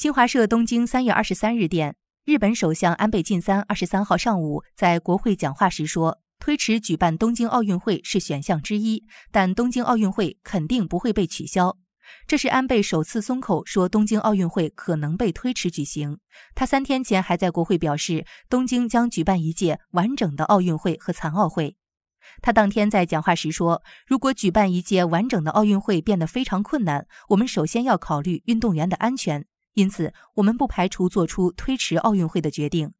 新华社东京三月二十三日电，日本首相安倍晋三二十三号上午在国会讲话时说，推迟举办东京奥运会是选项之一，但东京奥运会肯定不会被取消。这是安倍首次松口说东京奥运会可能被推迟举行。他三天前还在国会表示，东京将举办一届完整的奥运会和残奥会。他当天在讲话时说，如果举办一届完整的奥运会变得非常困难，我们首先要考虑运动员的安全。因此，我们不排除做出推迟奥运会的决定。